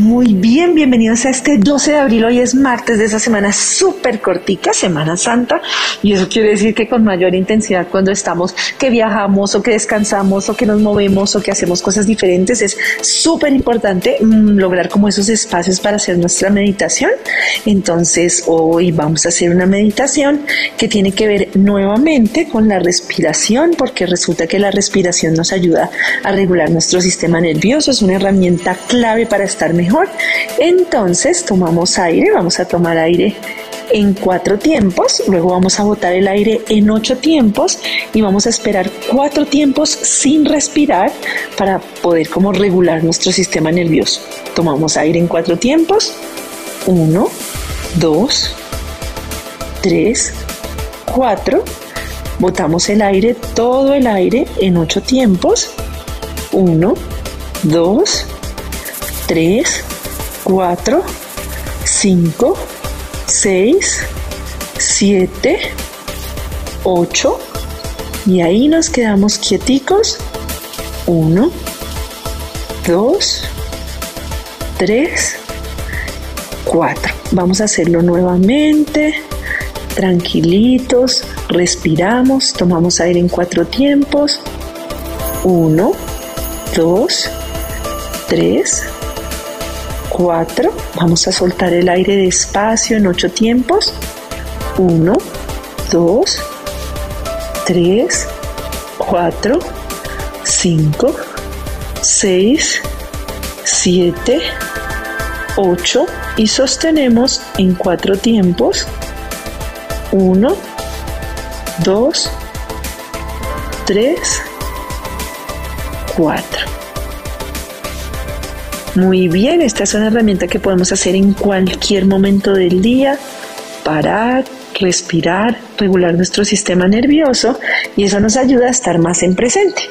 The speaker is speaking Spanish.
Muy bien, bienvenidos a este 12 de abril. Hoy es martes de esa semana súper cortica, Semana Santa. Y eso quiere decir que con mayor intensidad cuando estamos, que viajamos o que descansamos o que nos movemos o que hacemos cosas diferentes, es súper importante mm, lograr como esos espacios para hacer nuestra meditación. Entonces hoy vamos a hacer una meditación que tiene que ver nuevamente con la respiración, porque resulta que la respiración nos ayuda a regular nuestro sistema nervioso. Es una herramienta clave para estar mejor. Entonces tomamos aire, vamos a tomar aire en cuatro tiempos, luego vamos a botar el aire en ocho tiempos y vamos a esperar cuatro tiempos sin respirar para poder como regular nuestro sistema nervioso. Tomamos aire en cuatro tiempos, uno, dos, tres, cuatro, botamos el aire, todo el aire en ocho tiempos, uno, dos, 3, 4, 5, 6, 7, 8 y ahí nos quedamos quieticos. 1, 2, 3, 4. Vamos a hacerlo nuevamente. Tranquilitos, respiramos, tomamos aire en cuatro tiempos. 1, 2, 3, 4. Vamos a soltar el aire despacio en 8 tiempos. 1, 2, 3, 4, 5, 6, 7, 8 y sostenemos en 4 tiempos. 1, 2, 3, 4. Muy bien, esta es una herramienta que podemos hacer en cualquier momento del día, parar, respirar, regular nuestro sistema nervioso y eso nos ayuda a estar más en presente.